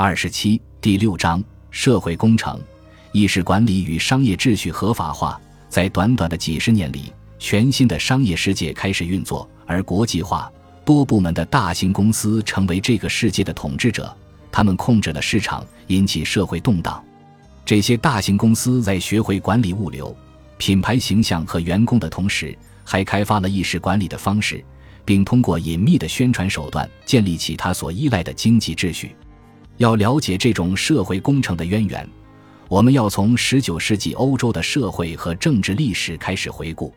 二十七第六章社会工程，意识管理与商业秩序合法化。在短短的几十年里，全新的商业世界开始运作，而国际化、多部门的大型公司成为这个世界的统治者。他们控制了市场，引起社会动荡。这些大型公司在学会管理物流、品牌形象和员工的同时，还开发了意识管理的方式，并通过隐秘的宣传手段建立起他所依赖的经济秩序。要了解这种社会工程的渊源，我们要从十九世纪欧洲的社会和政治历史开始回顾。